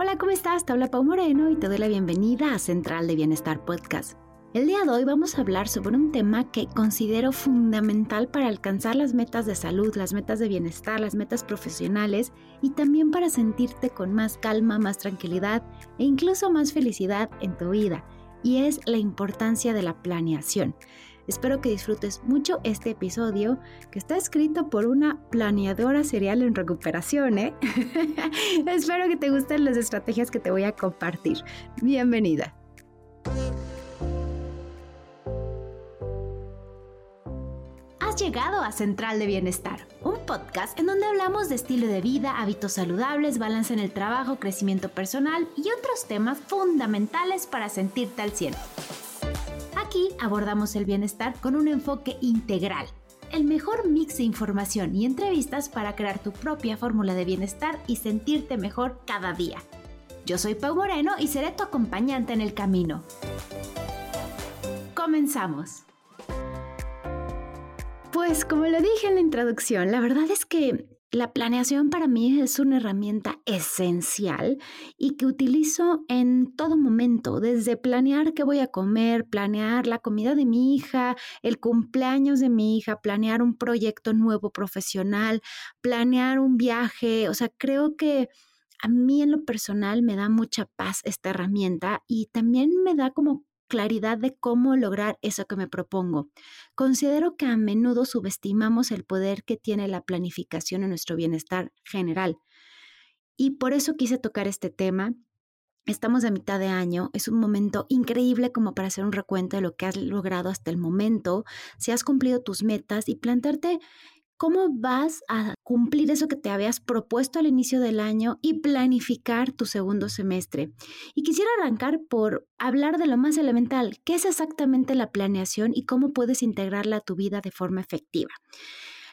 Hola, ¿cómo estás? Te habla Pau Moreno y te doy la bienvenida a Central de Bienestar Podcast. El día de hoy vamos a hablar sobre un tema que considero fundamental para alcanzar las metas de salud, las metas de bienestar, las metas profesionales y también para sentirte con más calma, más tranquilidad e incluso más felicidad en tu vida. Y es la importancia de la planeación. Espero que disfrutes mucho este episodio que está escrito por una planeadora serial en recuperación. ¿eh? Espero que te gusten las estrategias que te voy a compartir. Bienvenida. Has llegado a Central de Bienestar, un podcast en donde hablamos de estilo de vida, hábitos saludables, balance en el trabajo, crecimiento personal y otros temas fundamentales para sentirte al cielo. Aquí abordamos el bienestar con un enfoque integral. El mejor mix de información y entrevistas para crear tu propia fórmula de bienestar y sentirte mejor cada día. Yo soy Pau Moreno y seré tu acompañante en el camino. Comenzamos. Pues como lo dije en la introducción, la verdad es que la planeación para mí es una herramienta esencial y que utilizo en todo momento, desde planear qué voy a comer, planear la comida de mi hija, el cumpleaños de mi hija, planear un proyecto nuevo profesional, planear un viaje. O sea, creo que a mí en lo personal me da mucha paz esta herramienta y también me da como claridad de cómo lograr eso que me propongo. Considero que a menudo subestimamos el poder que tiene la planificación en nuestro bienestar general. Y por eso quise tocar este tema. Estamos a mitad de año, es un momento increíble como para hacer un recuento de lo que has logrado hasta el momento, si has cumplido tus metas y plantarte cómo vas a cumplir eso que te habías propuesto al inicio del año y planificar tu segundo semestre. Y quisiera arrancar por hablar de lo más elemental, qué es exactamente la planeación y cómo puedes integrarla a tu vida de forma efectiva.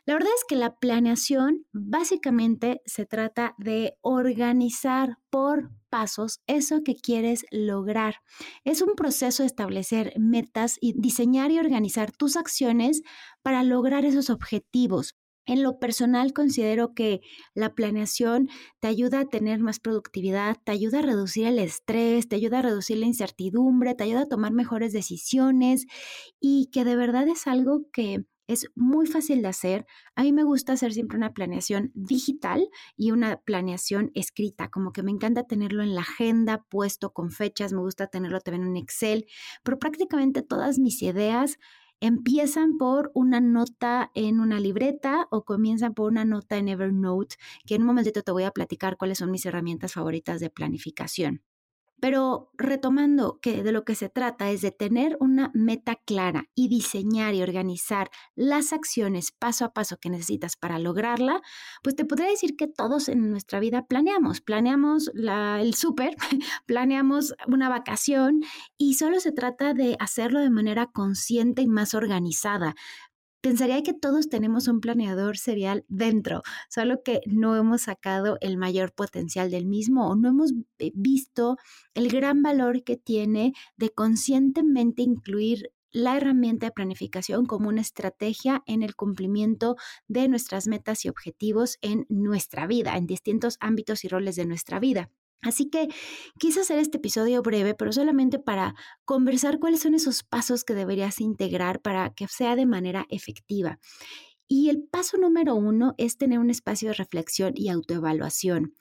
La verdad es que la planeación básicamente se trata de organizar por pasos eso que quieres lograr. Es un proceso de establecer metas y diseñar y organizar tus acciones para lograr esos objetivos. En lo personal considero que la planeación te ayuda a tener más productividad, te ayuda a reducir el estrés, te ayuda a reducir la incertidumbre, te ayuda a tomar mejores decisiones y que de verdad es algo que es muy fácil de hacer. A mí me gusta hacer siempre una planeación digital y una planeación escrita, como que me encanta tenerlo en la agenda puesto con fechas, me gusta tenerlo también en Excel, pero prácticamente todas mis ideas empiezan por una nota en una libreta o comienzan por una nota en Evernote, que en un momentito te voy a platicar cuáles son mis herramientas favoritas de planificación. Pero retomando que de lo que se trata es de tener una meta clara y diseñar y organizar las acciones paso a paso que necesitas para lograrla, pues te podría decir que todos en nuestra vida planeamos, planeamos el súper, planeamos una vacación y solo se trata de hacerlo de manera consciente y más organizada pensaría que todos tenemos un planeador serial dentro, solo que no hemos sacado el mayor potencial del mismo o no hemos visto el gran valor que tiene de conscientemente incluir la herramienta de planificación como una estrategia en el cumplimiento de nuestras metas y objetivos en nuestra vida, en distintos ámbitos y roles de nuestra vida. Así que quise hacer este episodio breve, pero solamente para conversar cuáles son esos pasos que deberías integrar para que sea de manera efectiva. Y el paso número uno es tener un espacio de reflexión y autoevaluación.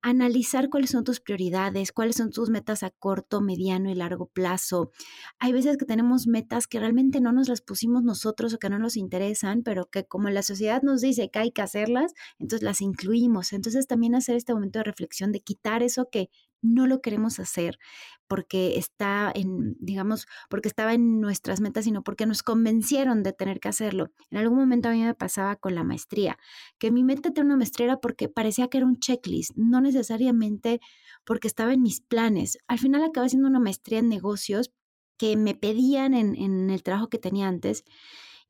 Analizar cuáles son tus prioridades, cuáles son tus metas a corto, mediano y largo plazo. Hay veces que tenemos metas que realmente no nos las pusimos nosotros o que no nos interesan, pero que como la sociedad nos dice que hay que hacerlas, entonces las incluimos. Entonces también hacer este momento de reflexión, de quitar eso que no lo queremos hacer porque está en, digamos, porque estaba en nuestras metas, sino porque nos convencieron de tener que hacerlo. En algún momento a mí me pasaba con la maestría, que mi meta era una maestría porque parecía que era un checklist, no necesariamente porque estaba en mis planes. Al final acabé haciendo una maestría en negocios que me pedían en, en el trabajo que tenía antes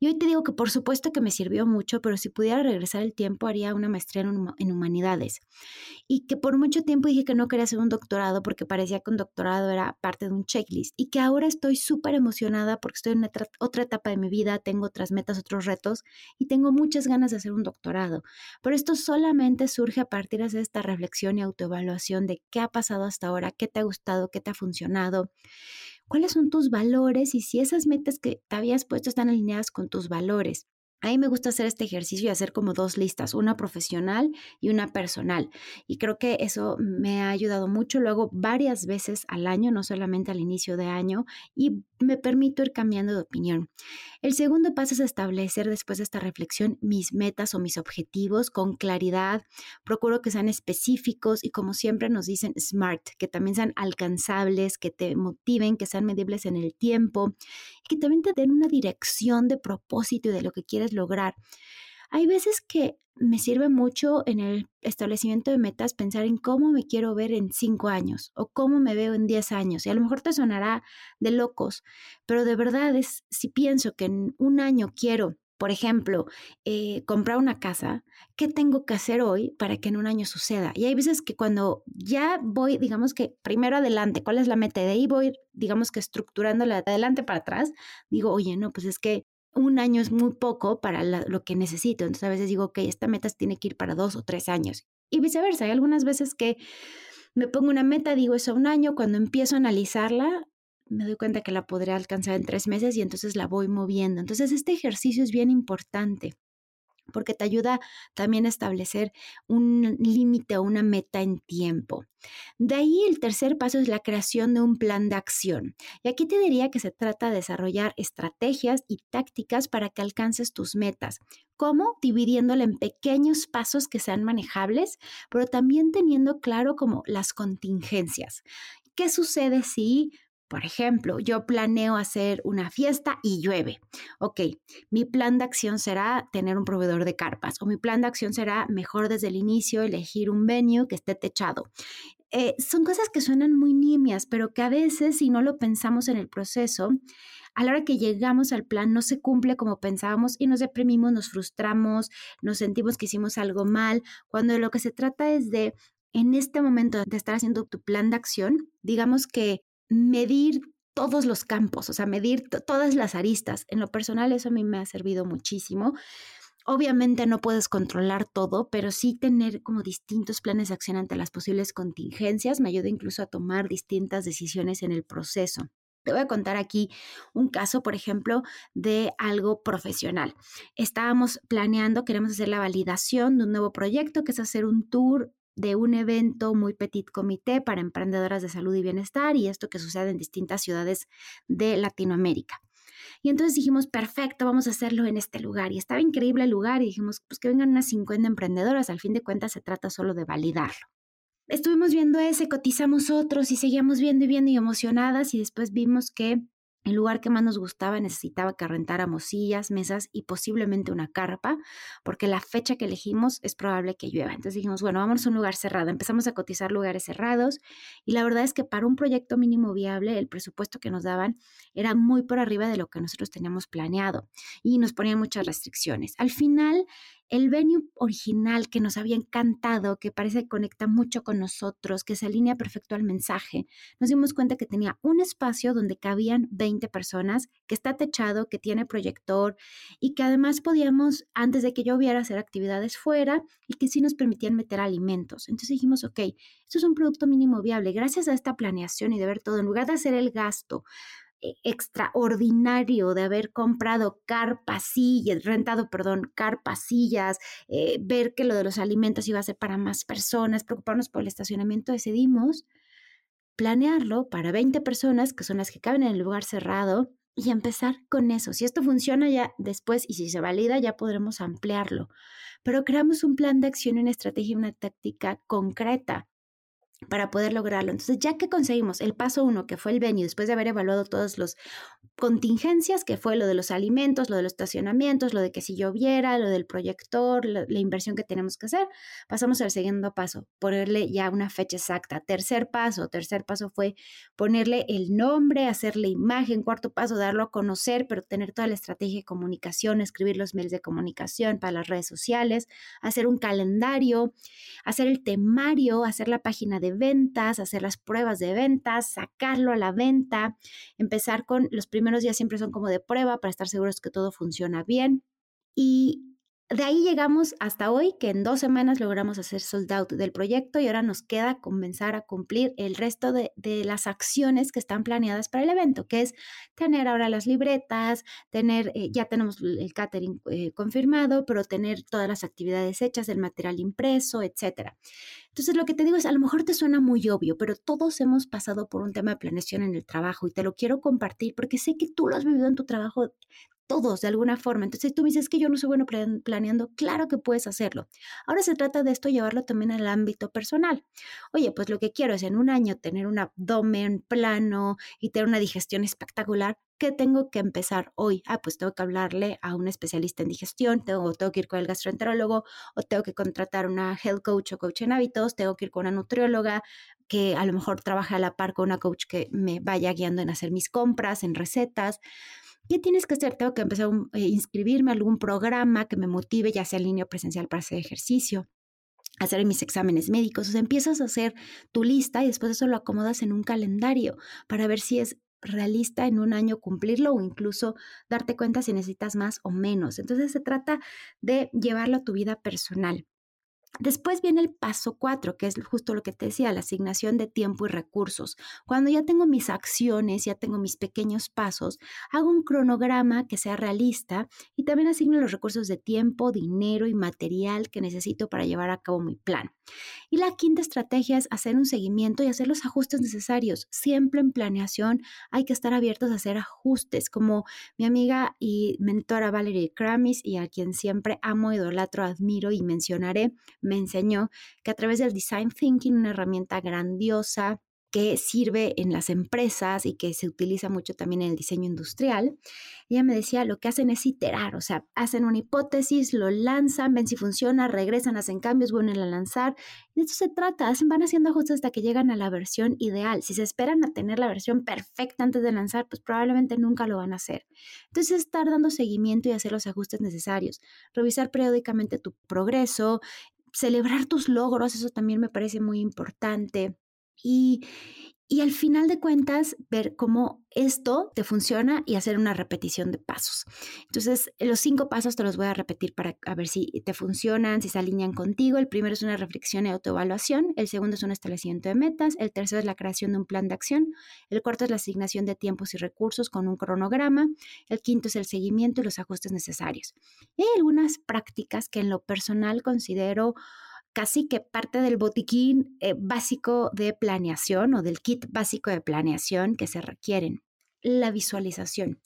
Y hoy te digo que por supuesto que me sirvió mucho, pero si pudiera regresar el tiempo haría una maestría en, humanidades. Y que por mucho tiempo dije que no quería hacer un doctorado porque parecía que un doctorado era parte de un checklist. Y que ahora estoy súper emocionada porque estoy en otra etapa de mi vida, tengo otras metas, otros retos y tengo muchas ganas de hacer un doctorado. Pero esto solamente surge a partir de esta reflexión y autoevaluación de qué ha pasado hasta ahora, qué te ha gustado, qué te ha funcionado cuáles son tus valores y si esas metas que te habías puesto están alineadas con tus valores. A mí me gusta hacer este ejercicio y hacer como dos listas, una profesional y una personal. Y creo que eso me ha ayudado mucho. Lo hago varias veces al año, no solamente al inicio de año, y me permito ir cambiando de opinión. El segundo paso es establecer después de esta reflexión mis metas o mis objetivos con claridad. Procuro que sean específicos y como siempre nos dicen SMART, que también sean alcanzables, que te motiven, que sean medibles en el tiempo y que también te den una dirección de propósito y de lo que quieres lograr. Hay veces que me sirve mucho en el establecimiento de metas pensar en cómo me quiero ver en cinco años o cómo me veo en diez años. Y a lo mejor te sonará de locos, pero de verdad es, si pienso que en un año quiero, por ejemplo, eh, comprar una casa, ¿qué tengo que hacer hoy para que en un año suceda? Y hay veces que cuando ya voy, digamos que primero adelante, ¿cuál es la meta? De ahí voy, digamos que estructurándola de adelante para atrás, digo, oye, no, pues es que un año es muy poco para lo que necesito. Entonces a veces digo, ok, esta meta tiene que ir para dos o tres años. Y viceversa. Hay algunas veces que me pongo una meta, digo eso un año, cuando empiezo a analizarla, me doy cuenta que la podré alcanzar en tres meses y entonces la voy moviendo. Entonces este ejercicio es bien importante porque te ayuda también a establecer un límite o una meta en tiempo. De ahí el tercer paso es la creación de un plan de acción. Y aquí te diría que se trata de desarrollar estrategias y tácticas para que alcances tus metas. ¿Cómo? Dividiéndola en pequeños pasos que sean manejables, pero también teniendo claro como las contingencias. ¿Qué sucede si por ejemplo, yo planeo hacer una fiesta y llueve. Ok, mi plan de acción será tener un proveedor de carpas o mi plan de acción será mejor desde el inicio elegir un venue que esté techado. Eh, son cosas que suenan muy nimias, pero que a veces si no lo pensamos en el proceso, a la hora que llegamos al plan no se cumple como pensábamos y nos deprimimos, nos frustramos, nos sentimos que hicimos algo mal, cuando lo que se trata es de, en este momento de estar haciendo tu plan de acción, digamos que medir todos los campos, o sea, medir todas las aristas. En lo personal eso a mí me ha servido muchísimo. Obviamente no puedes controlar todo, pero sí tener como distintos planes de acción ante las posibles contingencias me ayuda incluso a tomar distintas decisiones en el proceso. Te voy a contar aquí un caso, por ejemplo, de algo profesional. Estábamos planeando, queremos hacer la validación de un nuevo proyecto, que es hacer un tour de un evento muy petit comité para emprendedoras de salud y bienestar y esto que sucede en distintas ciudades de Latinoamérica. Y entonces dijimos, perfecto, vamos a hacerlo en este lugar. Y estaba increíble el lugar y dijimos, pues que vengan unas 50 emprendedoras. Al fin de cuentas se trata solo de validarlo. Estuvimos viendo ese, cotizamos otros y seguíamos viendo y viendo y emocionadas y después vimos que el lugar que más nos gustaba necesitaba que rentáramos sillas, mesas y posiblemente una carpa, porque la fecha que elegimos es probable que llueva. Entonces dijimos, bueno, vamos a un lugar cerrado. Empezamos a cotizar lugares cerrados y la verdad es que para un proyecto mínimo viable, el presupuesto que nos daban era muy por arriba de lo que nosotros teníamos planeado y nos ponían muchas restricciones. Al final, el venue original que nos había encantado, que parece que conecta mucho con nosotros, que se alinea perfecto al mensaje, nos dimos cuenta que tenía un espacio donde cabían 20 personas, que está techado, que tiene proyector y que además podíamos, antes de que lloviera, hacer actividades fuera y que sí nos permitían meter alimentos. Entonces dijimos, ok, esto es un producto mínimo viable. Gracias a esta planeación y de ver todo, en lugar de hacer el gasto, extraordinario de haber comprado carpasillas, rentado, perdón, carpasillas, eh, ver que lo de los alimentos iba a ser para más personas, preocuparnos por el estacionamiento, decidimos planearlo para 20 personas, que son las que caben en el lugar cerrado, y empezar con eso. Si esto funciona ya después y si se valida, ya podremos ampliarlo. Pero creamos un plan de acción, una estrategia, una táctica concreta para poder lograrlo. Entonces, ya que conseguimos el paso uno, que fue el venue, después de haber evaluado todas las contingencias, que fue lo de los alimentos, lo de los estacionamientos, lo de que si lloviera, lo del proyector, la, la inversión que tenemos que hacer, pasamos al segundo paso, ponerle ya una fecha exacta. Tercer paso, tercer paso fue ponerle el nombre, hacerle imagen. Cuarto paso, darlo a conocer, pero tener toda la estrategia de comunicación, escribir los mails de comunicación para las redes sociales, hacer un calendario, hacer el temario, hacer la página de ventas, hacer las pruebas de ventas, sacarlo a la venta, empezar con los primeros días siempre son como de prueba para estar seguros que todo funciona bien. Y de ahí llegamos hasta hoy, que en dos semanas logramos hacer sold out del proyecto y ahora nos queda comenzar a cumplir el resto de, las acciones que están planeadas para el evento, que es tener ahora las libretas, tener, eh, ya tenemos el catering eh, confirmado, pero tener todas las actividades hechas, el material impreso, etcétera. Entonces, lo que te digo es, a lo mejor te suena muy obvio, pero todos hemos pasado por un tema de planeación en el trabajo y te lo quiero compartir porque sé que tú lo has vivido en tu trabajo todos de alguna forma. Entonces tú me dices que yo no soy bueno planeando, claro que puedes hacerlo. Ahora se trata de esto llevarlo también al ámbito personal. Oye, pues lo que quiero es en un año tener un abdomen plano y tener una digestión espectacular. ¿Qué tengo que empezar hoy? Ah, pues tengo que hablarle a un especialista en digestión, tengo, tengo que ir con el gastroenterólogo o tengo que contratar una health coach o coach en hábitos, tengo que ir con una nutrióloga que a lo mejor trabaja a la par con una coach que me vaya guiando en hacer mis compras, en recetas. ¿Qué tienes que hacer? Tengo que empezar a eh, inscribirme a algún programa que me motive, ya sea en línea o presencial para hacer ejercicio hacer mis exámenes médicos, o sea, empiezas a hacer tu lista y después eso lo acomodas en un calendario para ver si es realista en un año cumplirlo o incluso darte cuenta si necesitas más o menos. Entonces se trata de llevarlo a tu vida personal. Después viene el paso cuatro, que es justo lo que te decía, la asignación de tiempo y recursos. Cuando ya tengo mis acciones, ya tengo mis pequeños pasos, hago un cronograma que sea realista y también asigno los recursos de tiempo, dinero y material que necesito para llevar a cabo mi plan. Y la quinta estrategia es hacer un seguimiento y hacer los ajustes necesarios. Siempre en planeación hay que estar abiertos a hacer ajustes, como mi amiga y mentora Valerie Kramis, y a quien siempre amo, idolatro, admiro y mencionaré me enseñó que a través del design thinking, una herramienta grandiosa que sirve en las empresas y que se utiliza mucho también en el diseño industrial. Ella me decía, lo que hacen es iterar, o sea, hacen una hipótesis, lo lanzan, ven si funciona, regresan, hacen cambios, vuelven a lanzar. De eso se trata, hacen, van haciendo ajustes hasta que llegan a la versión ideal. Si se esperan a tener la versión perfecta antes de lanzar, pues probablemente nunca lo van a hacer. Entonces, estar dando seguimiento y hacer los ajustes necesarios, revisar periódicamente tu progreso, celebrar tus logros, eso también me parece muy importante. Y, y al final de cuentas, ver cómo esto te funciona y hacer una repetición de pasos. Entonces, los cinco pasos te los voy a repetir para ver si te funcionan, si se alinean contigo. El primero es una reflexión y autoevaluación. El segundo es un establecimiento de metas. El tercero es la creación de un plan de acción. El cuarto es la asignación de tiempos y recursos con un cronograma. El quinto es el seguimiento y los ajustes necesarios. Hay algunas prácticas que en lo personal considero casi que parte del botiquín eh, básico de planeación o del kit básico de planeación que se requieren. La visualización.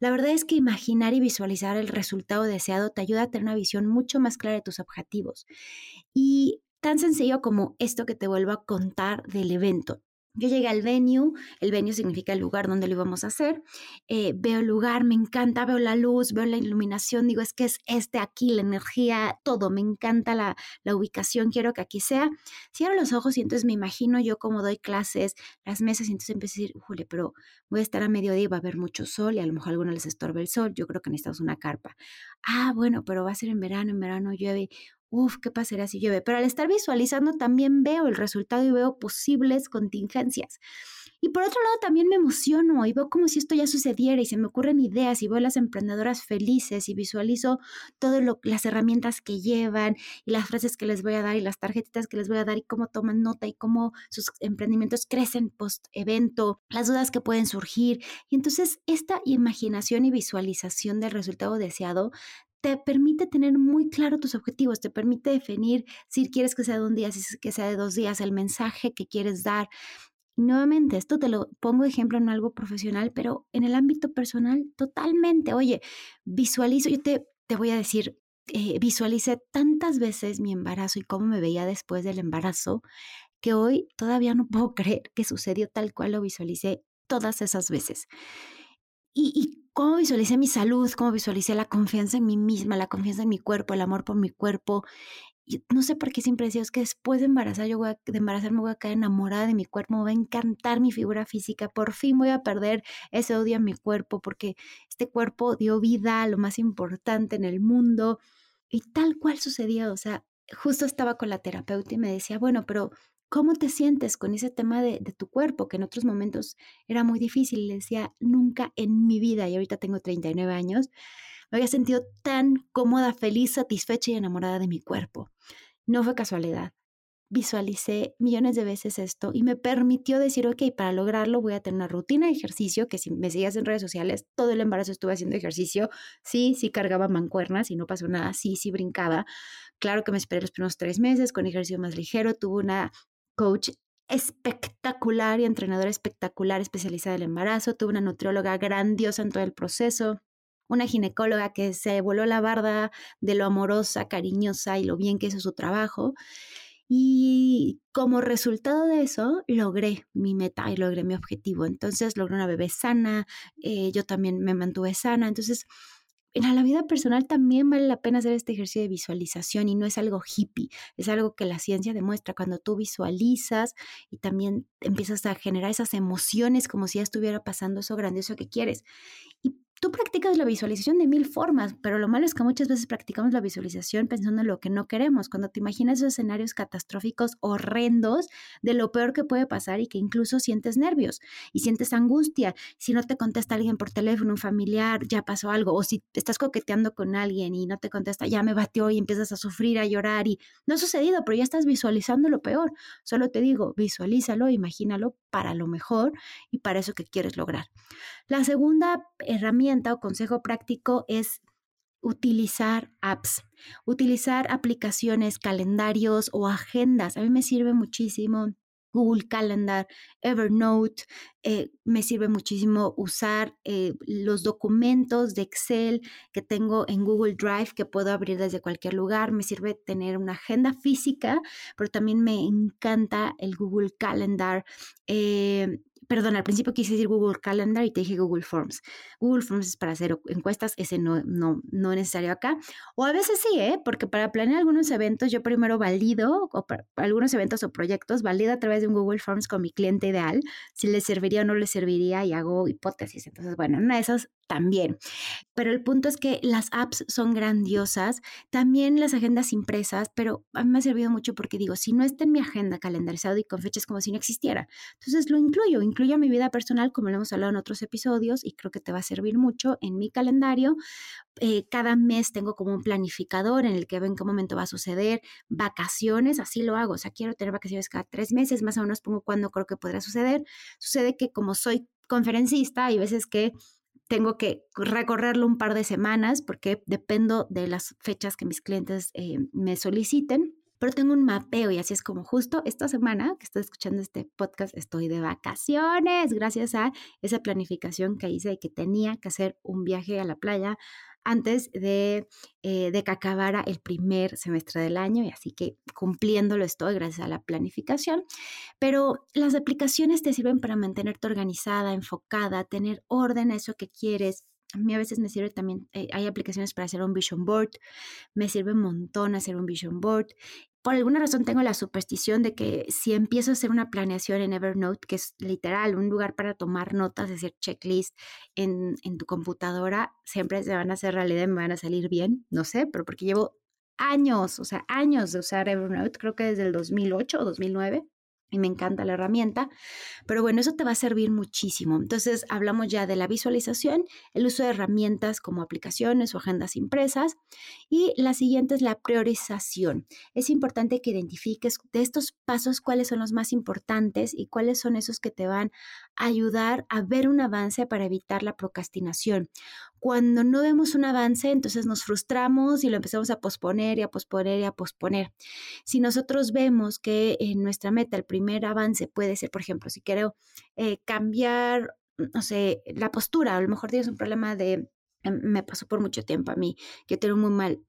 La verdad es que imaginar y visualizar el resultado deseado te ayuda a tener una visión mucho más clara de tus objetivos. Y tan sencillo como esto que te vuelvo a contar del evento. Yo llegué al venue, el venue significa el lugar donde lo íbamos a hacer, eh, veo el lugar, me encanta, veo la luz, veo la iluminación, digo, es que es este aquí, la energía, todo, me encanta la, la ubicación, quiero que aquí sea. Cierro los ojos y entonces me imagino yo cómo doy clases, las mesas, y entonces empiezo a decir, jule, pero voy a estar a mediodía y va a haber mucho sol y a lo mejor a algunos les estorba el sol, yo creo que necesitamos una carpa. Ah, bueno, pero va a ser en verano, en verano llueve uf, ¿qué pasaría si llueve? Pero al estar visualizando también veo el resultado y veo posibles contingencias. Y por otro lado también me emociono y veo como si esto ya sucediera y se me ocurren ideas y veo a las emprendedoras felices y visualizo todas las herramientas que llevan y las frases que les voy a dar y las tarjetitas que les voy a dar y cómo toman nota y cómo sus emprendimientos crecen post evento, las dudas que pueden surgir. Y entonces esta imaginación y visualización del resultado deseado te permite tener muy claro tus objetivos, te permite definir si quieres que sea de un día, si que sea de dos días, el mensaje que quieres dar. Nuevamente, esto te lo pongo ejemplo en algo profesional, pero en el ámbito personal, totalmente. Oye, visualizo, yo te, te voy a decir, eh, visualicé tantas veces mi embarazo y cómo me veía después del embarazo, que hoy todavía no puedo creer que sucedió tal cual lo visualicé todas esas veces. Y, y cómo visualicé mi salud, cómo visualicé la confianza en mí misma, la confianza en mi cuerpo, el amor por mi cuerpo, no sé por qué siempre decía, es que después de embarazar, yo de embarazarme voy a caer enamorada de mi cuerpo, me va a encantar mi figura física, por fin voy a perder ese odio a mi cuerpo, porque este cuerpo dio vida a lo más importante en el mundo. Y tal cual sucedió, o sea, justo estaba con la terapeuta y me decía, bueno, pero ¿cómo te sientes con ese tema de, de tu cuerpo? Que en otros momentos era muy difícil. Le decía, nunca en mi vida, y ahorita tengo 39 años, me había sentido tan cómoda, feliz, satisfecha y enamorada de mi cuerpo. No fue casualidad. Visualicé millones de veces esto y me permitió decir, ok, para lograrlo voy a tener una rutina de ejercicio, que si me seguías en redes sociales, todo el embarazo estuve haciendo ejercicio. Sí, sí cargaba mancuernas y no pasó nada. Sí, sí brincaba. Claro que me esperé los primeros tres meses con ejercicio más ligero. Tuve una coach espectacular y entrenadora espectacular especializada en el embarazo. Tuve una nutrióloga grandiosa en todo el proceso una ginecóloga que se voló la barda de lo amorosa, cariñosa y lo bien que hizo su trabajo. Y como resultado de eso, logré mi meta y logré mi objetivo. Entonces, logré una bebé sana, eh, yo también me mantuve sana. Entonces, en la vida personal también vale la pena hacer este ejercicio de visualización y no es algo hippie, es algo que la ciencia demuestra. Cuando tú visualizas y también empiezas a generar esas emociones como si ya estuviera pasando eso grandioso que quieres. Tú practicas la visualización de mil formas, pero lo malo es que muchas veces practicamos la visualización pensando en lo que no queremos, cuando te imaginas esos escenarios catastróficos horrendos de lo peor que puede pasar y que incluso sientes nervios y sientes angustia. Si no te contesta alguien por teléfono, un familiar, ya pasó algo, o si estás coqueteando con alguien y no te contesta, ya me batió y empiezas a sufrir, a llorar y no ha sucedido, pero ya estás visualizando lo peor. Solo te digo, visualízalo, imagínalo para lo mejor y para eso que quieres lograr. La segunda herramienta o consejo práctico es utilizar apps, utilizar aplicaciones, calendarios o agendas. A mí me sirve muchísimo Google Calendar, Evernote. Eh, me sirve muchísimo usar eh, los documentos de Excel que tengo en Google Drive que puedo abrir desde cualquier lugar. Me sirve tener una agenda física, pero también me encanta el Google Calendar. Eh, perdón, al principio quise decir Google Calendar y te dije Google Forms. Google Forms es para hacer encuestas, ese no, no, no es necesario acá. O a veces sí, ¿eh? porque para planear algunos eventos yo primero valido, o para algunos eventos o proyectos, valido a través de un Google Forms con mi cliente ideal, si le serviría o no le serviría y hago hipótesis. Entonces, bueno, una de esas también. Pero el punto es que las apps son grandiosas, también las agendas impresas, pero a me ha servido mucho porque digo, si no está en mi agenda calendarizado y con fechas como si no existiera, entonces lo incluyo, incluyo mi vida personal, como lo hemos hablado en otros episodios, y creo que te va a servir mucho en mi calendario. Eh, cada mes tengo como un planificador en el que veo en qué momento va a suceder, vacaciones, así lo hago, o sea, quiero tener vacaciones cada tres meses, más o menos pongo cuándo creo que podrá suceder. Sucede que como soy conferencista, hay veces que tengo que recorrerlo un par de semanas porque dependo de las fechas que mis clientes eh, me soliciten, pero tengo un mapeo y así es como justo esta semana que estoy escuchando este podcast estoy de vacaciones gracias a esa planificación que hice y que tenía que hacer un viaje a la playa antes de, eh, de, que acabara el primer semestre del año y así que cumpliéndolo estoy gracias a la planificación. Pero las aplicaciones te sirven para mantenerte organizada, enfocada, tener orden a eso que quieres. A mí a veces me sirve también, eh, hay aplicaciones para hacer un vision board, me sirve un montón hacer un vision board por alguna razón tengo la superstición de que si empiezo a hacer una planeación en Evernote, que es literal un lugar para tomar notas, es decir, checklist en, tu computadora, siempre se van a hacer realidad y me van a salir bien, no sé, pero porque llevo años, o sea, años de usar Evernote, creo que desde el 2008 o 2009 y me encanta la herramienta. Pero bueno, eso te va a servir muchísimo. Entonces, hablamos ya de la visualización, el uso de herramientas como aplicaciones o agendas impresas. Y la siguiente es la priorización. Es importante que identifiques de estos pasos cuáles son los más importantes y cuáles son esos que te van a ayudar a ver un avance para evitar la procrastinación. Cuando no vemos un avance, entonces nos frustramos y lo empezamos a posponer y a posponer y a posponer. Si nosotros vemos que en nuestra meta el primer avance puede ser, por ejemplo, si quiero eh, cambiar, no sé, la postura, a lo mejor tienes un problema de me pasó por mucho tiempo a mí, que tenía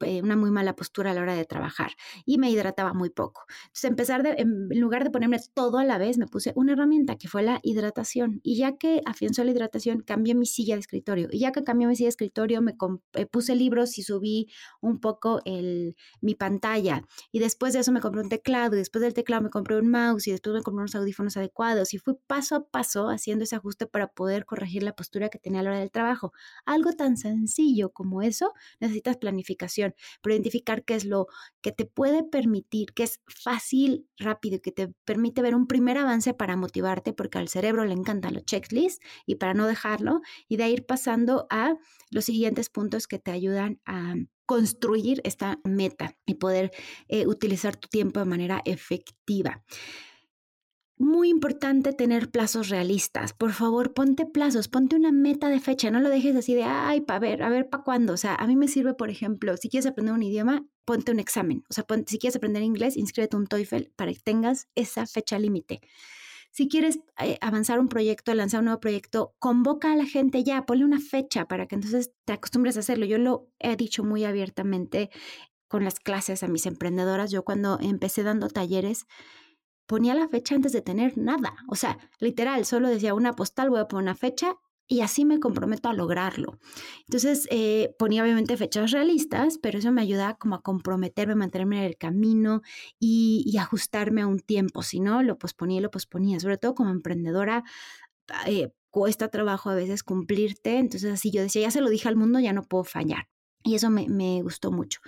eh, una muy mala postura a la hora de trabajar y me hidrataba muy poco. Entonces, empezar en lugar de ponerme todo a la vez, me puse una herramienta que fue la hidratación. Y ya que afianzó la hidratación, cambié mi silla de escritorio. Y ya que cambié mi silla de escritorio, me eh, puse libros y subí un poco el, mi pantalla. Y después de eso me compré un teclado. Y después del teclado me compré un mouse. Y después me compré unos audífonos adecuados. Y fui paso a paso haciendo ese ajuste para poder corregir la postura que tenía a la hora del trabajo. Algo tan sencillo como eso, necesitas planificación, pero identificar qué es lo que te puede permitir, que es fácil, rápido que te permite ver un primer avance para motivarte, porque al cerebro le encantan los checklists y para no dejarlo, y de ir pasando a los siguientes puntos que te ayudan a construir esta meta y poder eh, utilizar tu tiempo de manera efectiva muy importante tener plazos realistas. Por favor, ponte plazos, ponte una meta de fecha, no lo dejes así de, ay, para ver, a ver, ¿para cuándo? O sea, a mí me sirve, por ejemplo, si quieres aprender un idioma, ponte un examen. O sea, si quieres aprender inglés, inscríbete un TOEFL para que tengas esa fecha límite. Si quieres eh, avanzar un proyecto, lanzar un nuevo proyecto, convoca a la gente ya, ponle una fecha para que entonces te acostumbres a hacerlo. Yo lo he dicho muy abiertamente con las clases a mis emprendedoras. Yo cuando empecé dando talleres, ponía la fecha antes de tener nada. O sea, literal, solo decía una postal, voy a poner una fecha y así me comprometo a lograrlo. Entonces, eh, ponía obviamente fechas realistas, pero eso me ayudaba como a comprometerme, mantenerme en el camino y, ajustarme a un tiempo. Si no, lo posponía y lo posponía. Sobre todo como emprendedora, eh, cuesta trabajo a veces cumplirte. Entonces, así yo decía, ya se lo dije al mundo, ya no puedo fallar. Y eso me, gustó mucho.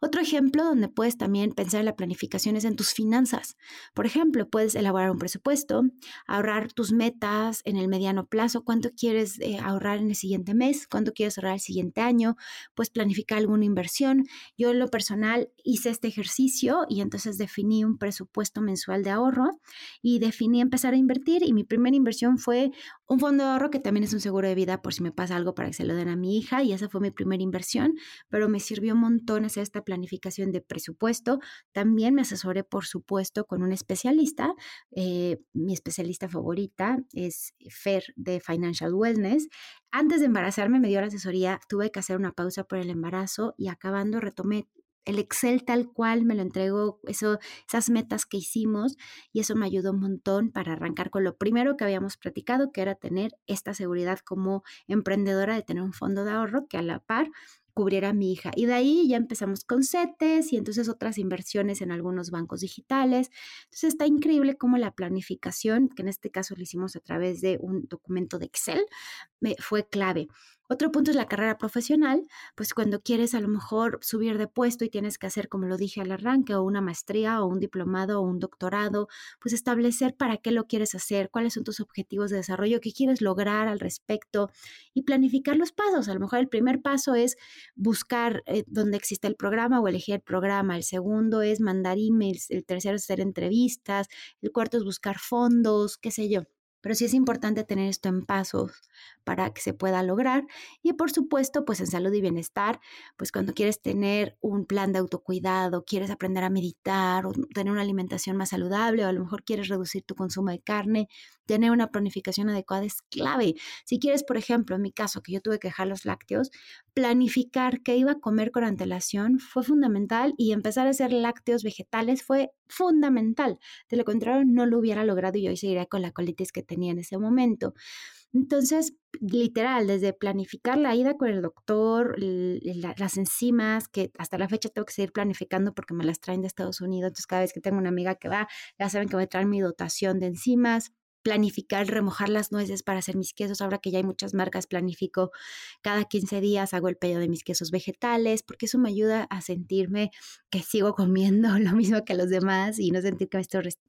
Otro ejemplo donde puedes también pensar en la planificación es en tus finanzas. Por ejemplo, puedes elaborar un presupuesto, ahorrar tus metas en el mediano plazo, cuánto quieres eh, ahorrar en el siguiente mes, cuánto quieres ahorrar el siguiente año, puedes planificar alguna inversión. Yo en lo personal hice este ejercicio y entonces definí un presupuesto mensual de ahorro y definí empezar a invertir y mi primera inversión fue un fondo de ahorro que también es un seguro de vida por si me pasa algo para que se lo den a mi hija y esa fue mi primera inversión pero me sirvió un montón hacer esta planificación de presupuesto. También me asesoré, por supuesto, con un especialista. Eh, mi especialista favorita es Fer de Financial Wellness. Antes de embarazarme me dio la asesoría, tuve que hacer una pausa por el embarazo y acabando retomé el Excel tal cual me lo entregó, eso, esas metas que hicimos y eso me ayudó un montón para arrancar con lo primero que habíamos platicado, que era tener esta seguridad como emprendedora de tener un fondo de ahorro que a la par cubriera a mi hija. Y de ahí ya empezamos con CETES y entonces otras inversiones en algunos bancos digitales. Entonces está increíble cómo la planificación, que en este caso lo hicimos a través de un documento de Excel, fue clave. Otro punto es la carrera profesional, pues cuando quieres a lo mejor subir de puesto y tienes que hacer, como lo dije al arranque, o una maestría o un diplomado o un doctorado, pues establecer para qué lo quieres hacer, cuáles son tus objetivos de desarrollo, qué quieres lograr al respecto y planificar los pasos. A lo mejor el primer paso es buscar eh, dónde existe el programa o elegir el programa. El segundo es mandar emails. El tercero es hacer entrevistas. El cuarto es buscar fondos, qué sé yo. Pero sí es importante tener esto en pasos para que se pueda lograr. Y por supuesto, pues en salud y bienestar, pues cuando quieres tener un plan de autocuidado, quieres aprender a meditar o tener una alimentación más saludable o a lo mejor quieres reducir tu consumo de carne, tener una planificación adecuada es clave. Si quieres, por ejemplo, en mi caso, que yo tuve que dejar los lácteos, planificar qué iba a comer con antelación fue fundamental y empezar a hacer lácteos vegetales fue fundamental. De lo contrario, no lo hubiera logrado y hoy seguiría con la colitis que tenía en ese momento. Entonces, literal, desde planificar la ida con el doctor, las enzimas, que hasta la fecha tengo que seguir planificando porque me las traen de Estados Unidos, entonces cada vez que tengo una amiga que va, ya saben que voy a traer mi dotación de enzimas, planificar, remojar las nueces para hacer mis quesos. Ahora que ya hay muchas marcas, planifico cada 15 días, hago el pedido de mis quesos vegetales, porque eso me ayuda a sentirme que sigo comiendo lo mismo que los demás y no sentir que,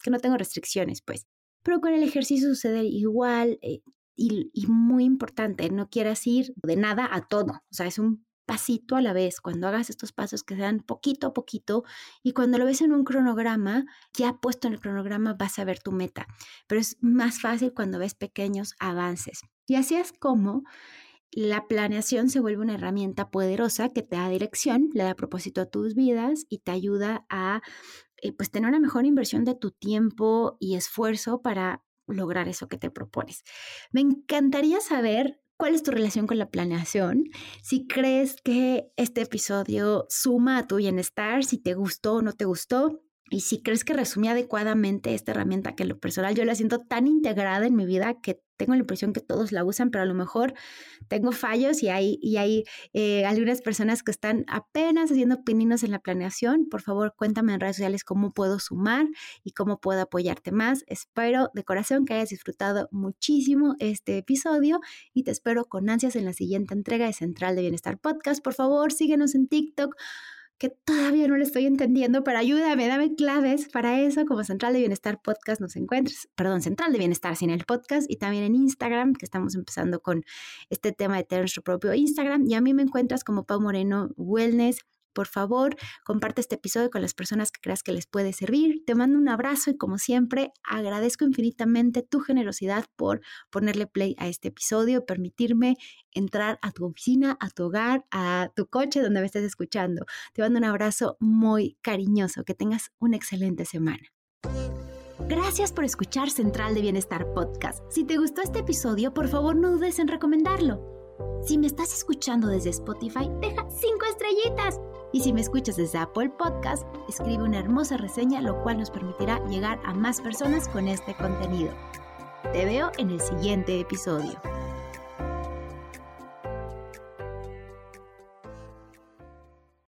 que no tengo restricciones, pues. Pero con el ejercicio sucede igual eh, y, muy importante, no quieras ir de nada a todo. O sea, es un pasito a la vez, cuando hagas estos pasos que sean poquito a poquito y cuando lo ves en un cronograma, ya puesto en el cronograma vas a ver tu meta, pero es más fácil cuando ves pequeños avances. Y así es como la planeación se vuelve una herramienta poderosa que te da dirección, le da propósito a tus vidas y te ayuda a eh, pues tener una mejor inversión de tu tiempo y esfuerzo para lograr eso que te propones. Me encantaría saber cuál es tu relación con la planeación, si crees que este episodio suma a tu bienestar, si te gustó o no te gustó. Y si crees que resumí adecuadamente esta herramienta que lo personal yo la siento tan integrada en mi vida que tengo la impresión que todos la usan, pero a lo mejor tengo fallos y hay, y hay eh, algunas personas que están apenas haciendo pininos en la planeación. Por favor, cuéntame en redes sociales cómo puedo sumar y cómo puedo apoyarte más. Espero de corazón que hayas disfrutado muchísimo este episodio y te espero con ansias en la siguiente entrega de Central de Bienestar Podcast. Por favor, síguenos en TikTok que todavía no le estoy entendiendo, pero ayúdame, dame claves para eso, como Central de Bienestar Podcast nos encuentres, perdón, Central de Bienestar sin el podcast y también en Instagram, que estamos empezando con este tema de tener nuestro propio Instagram y a mí me encuentras como Pau Moreno Wellness por favor, comparte este episodio con las personas que creas que les puede servir. Te mando un abrazo y como siempre, agradezco infinitamente tu generosidad por ponerle play a este episodio, permitirme entrar a tu oficina, a tu hogar, a tu coche donde me estés escuchando. Te mando un abrazo muy cariñoso. Que tengas una excelente semana. Gracias por escuchar Central de Bienestar Podcast. Si te gustó este episodio, por favor no dudes en recomendarlo. Si me estás escuchando desde Spotify, deja cinco estrellitas. Y si me escuchas desde Apple Podcast, escribe una hermosa reseña, lo cual nos permitirá llegar a más personas con este contenido. Te veo en el siguiente episodio.